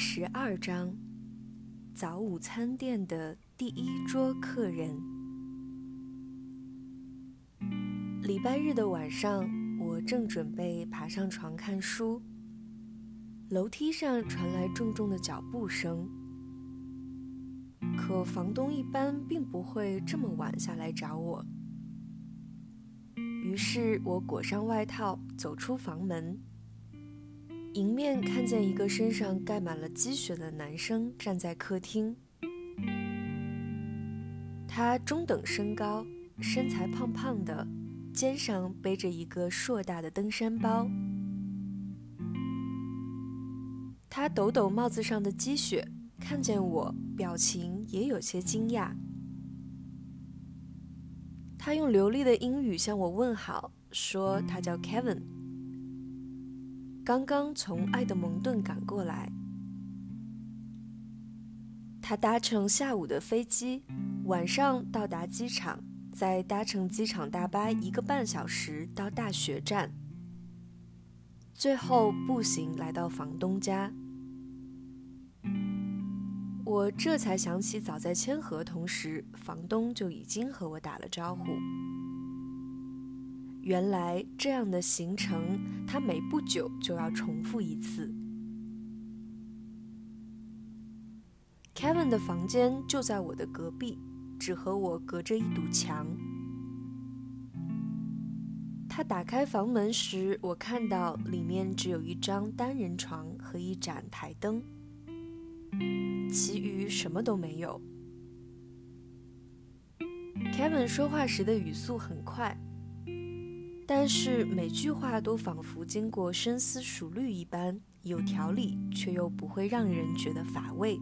十二章：早午餐店的第一桌客人。礼拜日的晚上，我正准备爬上床看书，楼梯上传来重重的脚步声。可房东一般并不会这么晚下来找我。于是我裹上外套，走出房门。迎面看见一个身上盖满了积雪的男生站在客厅。他中等身高，身材胖胖的，肩上背着一个硕大的登山包。他抖抖帽子上的积雪，看见我，表情也有些惊讶。他用流利的英语向我问好，说他叫 Kevin。刚刚从爱德蒙顿赶过来，他搭乘下午的飞机，晚上到达机场，再搭乘机场大巴一个半小时到大学站，最后步行来到房东家。我这才想起，早在签合同时，房东就已经和我打了招呼。原来这样的行程，他每不久就要重复一次。Kevin 的房间就在我的隔壁，只和我隔着一堵墙。他打开房门时，我看到里面只有一张单人床和一盏台灯，其余什么都没有。Kevin 说话时的语速很快。但是每句话都仿佛经过深思熟虑一般，有条理，却又不会让人觉得乏味。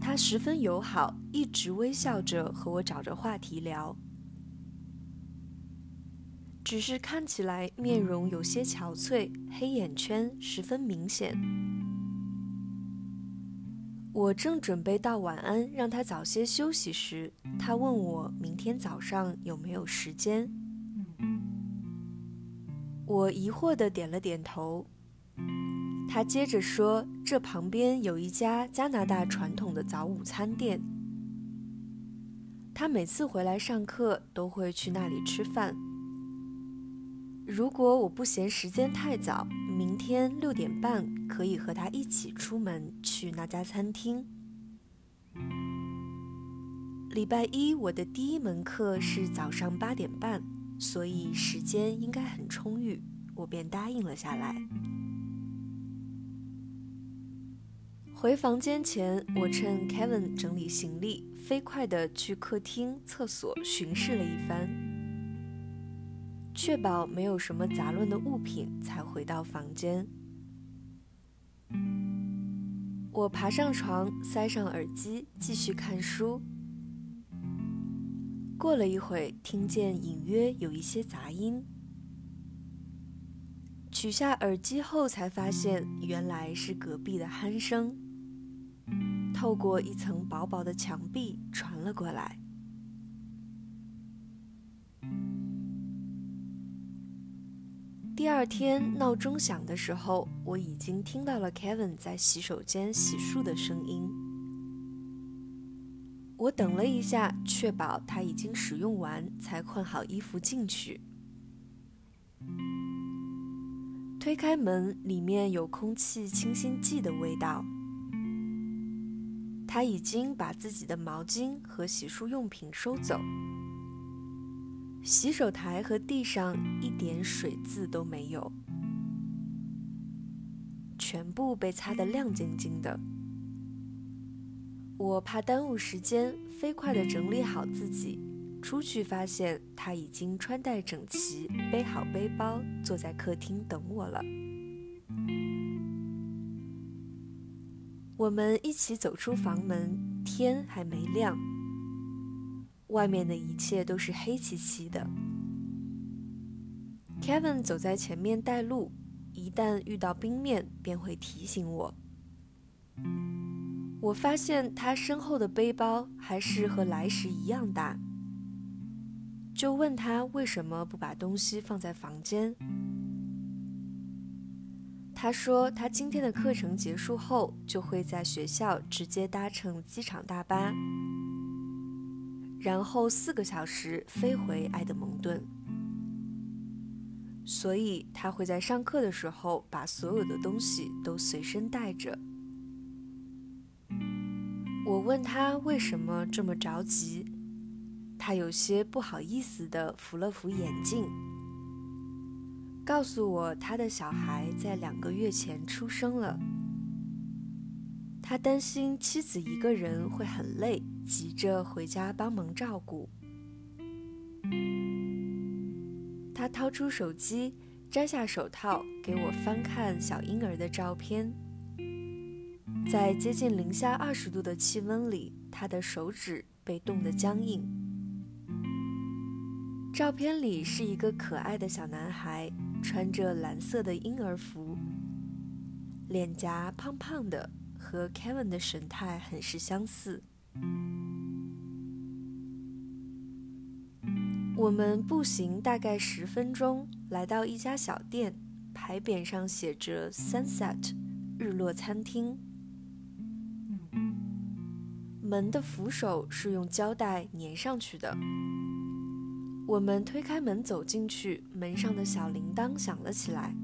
他十分友好，一直微笑着和我找着话题聊，只是看起来面容有些憔悴，黑眼圈十分明显。我正准备道晚安，让他早些休息时，他问我明天早上有没有时间。我疑惑地点了点头。他接着说：“这旁边有一家加拿大传统的早午餐店，他每次回来上课都会去那里吃饭。如果我不嫌时间太早。”明天六点半可以和他一起出门去那家餐厅。礼拜一我的第一门课是早上八点半，所以时间应该很充裕，我便答应了下来。回房间前，我趁 Kevin 整理行李，飞快地去客厅、厕所巡视了一番。确保没有什么杂乱的物品，才回到房间。我爬上床，塞上耳机，继续看书。过了一会，听见隐约有一些杂音。取下耳机后，才发现原来是隔壁的鼾声，透过一层薄薄的墙壁传了过来。第二天闹钟响的时候，我已经听到了 Kevin 在洗手间洗漱的声音。我等了一下，确保他已经使用完，才换好衣服进去。推开门，里面有空气清新剂的味道。他已经把自己的毛巾和洗漱用品收走。洗手台和地上一点水渍都没有，全部被擦得亮晶晶的。我怕耽误时间，飞快地整理好自己，出去发现他已经穿戴整齐，背好背包，坐在客厅等我了。我们一起走出房门，天还没亮。外面的一切都是黑漆漆的。Kevin 走在前面带路，一旦遇到冰面，便会提醒我。我发现他身后的背包还是和来时一样大，就问他为什么不把东西放在房间。他说，他今天的课程结束后，就会在学校直接搭乘机场大巴，然后四个小时飞回埃德蒙顿。所以他会在上课的时候把所有的东西都随身带着。我问他为什么这么着急，他有些不好意思地扶了扶眼镜。告诉我，他的小孩在两个月前出生了。他担心妻子一个人会很累，急着回家帮忙照顾。他掏出手机，摘下手套，给我翻看小婴儿的照片。在接近零下二十度的气温里，他的手指被冻得僵硬。照片里是一个可爱的小男孩。穿着蓝色的婴儿服，脸颊胖胖的，和 Kevin 的神态很是相似。我们步行大概十分钟，来到一家小店，牌匾上写着 “Sunset 日落餐厅”。门的扶手是用胶带粘上去的。我们推开门走进去，门上的小铃铛响了起来。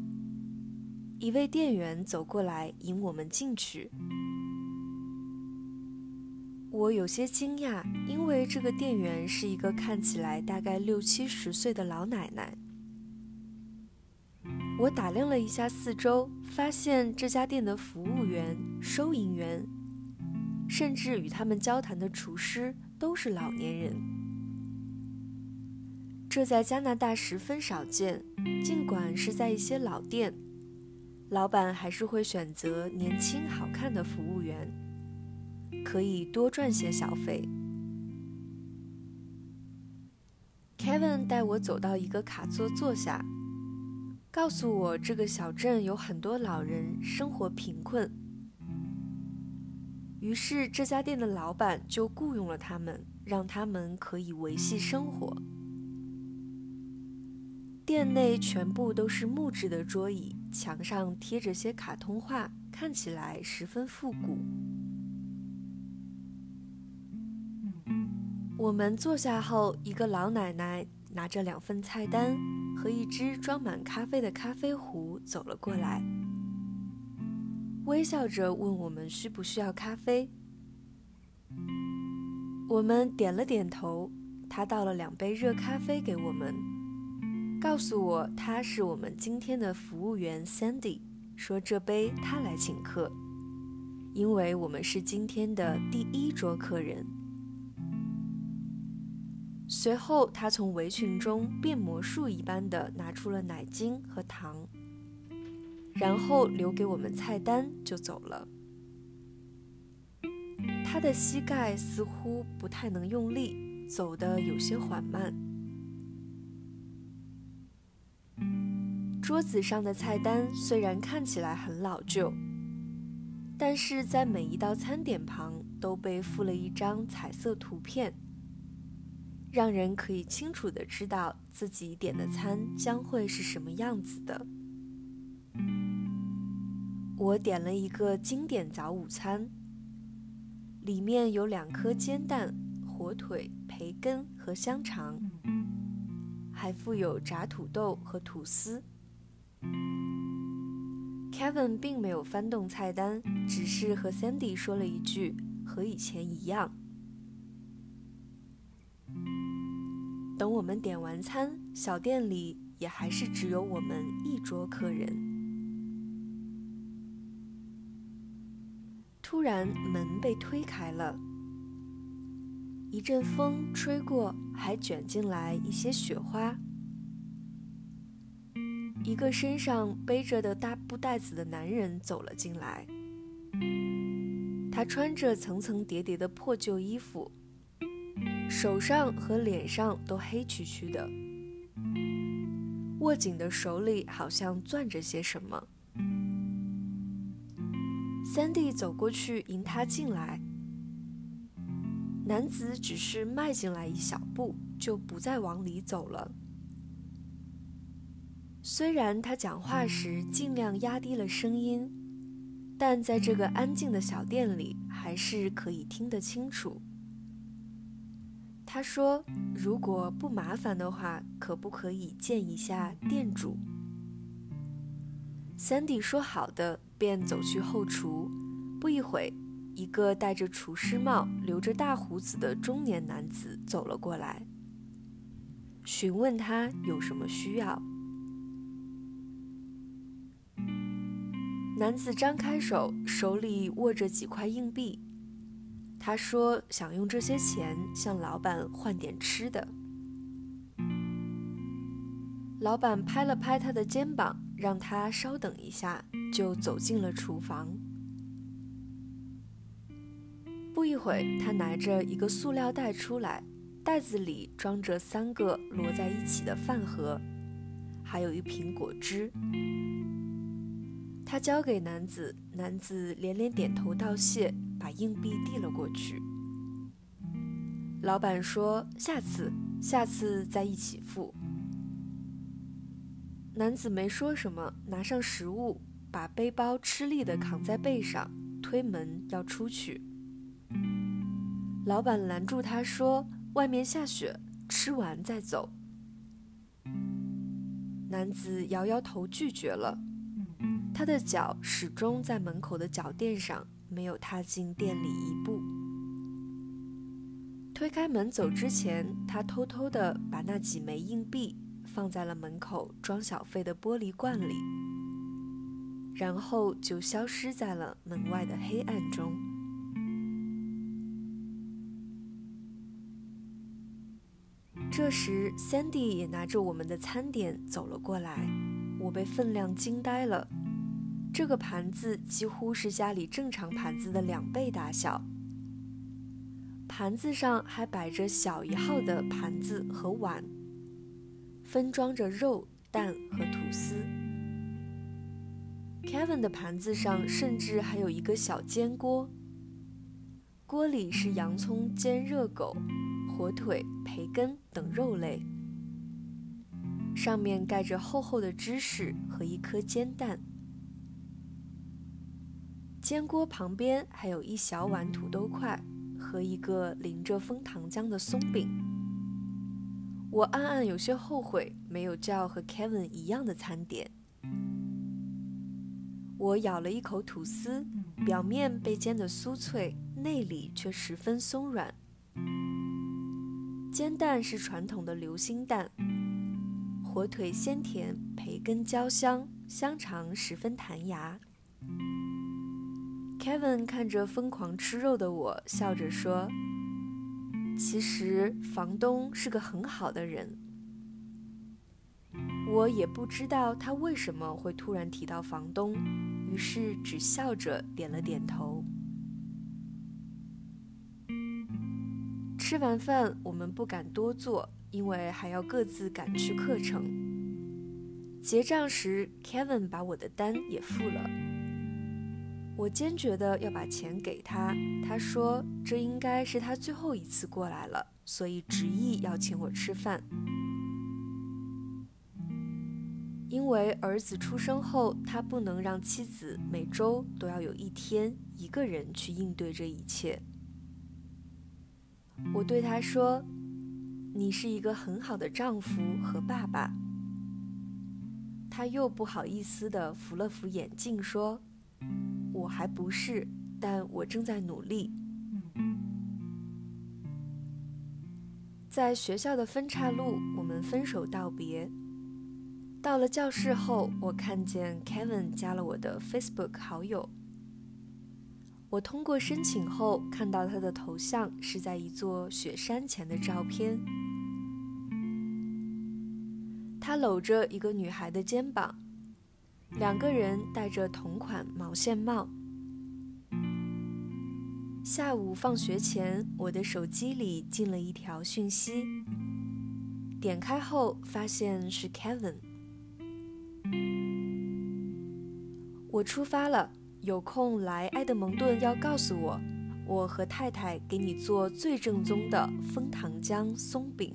一位店员走过来引我们进去。我有些惊讶，因为这个店员是一个看起来大概六七十岁的老奶奶。我打量了一下四周，发现这家店的服务员、收银员，甚至与他们交谈的厨师都是老年人。这在加拿大十分少见，尽管是在一些老店，老板还是会选择年轻好看的服务员，可以多赚些小费。Kevin 带我走到一个卡座坐下，告诉我这个小镇有很多老人生活贫困，于是这家店的老板就雇佣了他们，让他们可以维系生活。店内全部都是木质的桌椅，墙上贴着些卡通画，看起来十分复古。我们坐下后，一个老奶奶拿着两份菜单和一只装满咖啡的咖啡壶走了过来，微笑着问我们需不需要咖啡。我们点了点头，她倒了两杯热咖啡给我们。告诉我他是我们今天的服务员 Sandy，说这杯他来请客，因为我们是今天的第一桌客人。随后，他从围裙中变魔术一般的拿出了奶精和糖，然后留给我们菜单就走了。他的膝盖似乎不太能用力，走得有些缓慢。桌子上的菜单虽然看起来很老旧，但是在每一道餐点旁都被附了一张彩色图片，让人可以清楚的知道自己点的餐将会是什么样子的。我点了一个经典早午餐，里面有两颗煎蛋、火腿、培根和香肠，还附有炸土豆和吐司。Kevin 并没有翻动菜单，只是和 Sandy 说了一句：“和以前一样。”等我们点完餐，小店里也还是只有我们一桌客人。突然，门被推开了，一阵风吹过，还卷进来一些雪花。一个身上背着的大布袋子的男人走了进来。他穿着层层叠叠的破旧衣服，手上和脸上都黑黢黢的，握紧的手里好像攥着些什么。三弟走过去迎他进来，男子只是迈进来一小步，就不再往里走了。虽然他讲话时尽量压低了声音，但在这个安静的小店里，还是可以听得清楚。他说：“如果不麻烦的话，可不可以见一下店主？”Sandy 说好的，便走去后厨。不一会，一个戴着厨师帽、留着大胡子的中年男子走了过来，询问他有什么需要。男子张开手，手里握着几块硬币。他说想用这些钱向老板换点吃的。老板拍了拍他的肩膀，让他稍等一下，就走进了厨房。不一会，他拿着一个塑料袋出来，袋子里装着三个摞在一起的饭盒，还有一瓶果汁。他交给男子，男子连连点头道谢，把硬币递了过去。老板说：“下次，下次再一起付。”男子没说什么，拿上食物，把背包吃力地扛在背上，推门要出去。老板拦住他说：“外面下雪，吃完再走。”男子摇摇头拒绝了。他的脚始终在门口的脚垫上，没有踏进店里一步。推开门走之前，他偷偷地把那几枚硬币放在了门口装小费的玻璃罐里，然后就消失在了门外的黑暗中。这时，Sandy 也拿着我们的餐点走了过来，我被分量惊呆了。这个盘子几乎是家里正常盘子的两倍大小，盘子上还摆着小一号的盘子和碗，分装着肉、蛋和吐司。Kevin 的盘子上甚至还有一个小煎锅，锅里是洋葱煎热狗、火腿、培根等肉类，上面盖着厚厚的芝士和一颗煎蛋。煎锅旁边还有一小碗土豆块和一个淋着枫糖浆的松饼。我暗暗有些后悔没有叫和 Kevin 一样的餐点。我咬了一口吐司，表面被煎得酥脆，内里却十分松软。煎蛋是传统的流心蛋，火腿鲜甜，培根焦香，香肠十分弹牙。Kevin 看着疯狂吃肉的我，笑着说：“其实房东是个很好的人。”我也不知道他为什么会突然提到房东，于是只笑着点了点头。吃完饭，我们不敢多坐，因为还要各自赶去课程。结账时，Kevin 把我的单也付了。我坚决的要把钱给他，他说这应该是他最后一次过来了，所以执意要请我吃饭。因为儿子出生后，他不能让妻子每周都要有一天一个人去应对这一切。我对他说：“你是一个很好的丈夫和爸爸。”他又不好意思的扶了扶眼镜说。我还不是，但我正在努力。在学校的分岔路，我们分手道别。到了教室后，我看见 Kevin 加了我的 Facebook 好友。我通过申请后，看到他的头像是在一座雪山前的照片，他搂着一个女孩的肩膀。两个人戴着同款毛线帽。下午放学前，我的手机里进了一条讯息，点开后发现是 Kevin。我出发了，有空来埃德蒙顿要告诉我，我和太太给你做最正宗的枫糖浆松饼。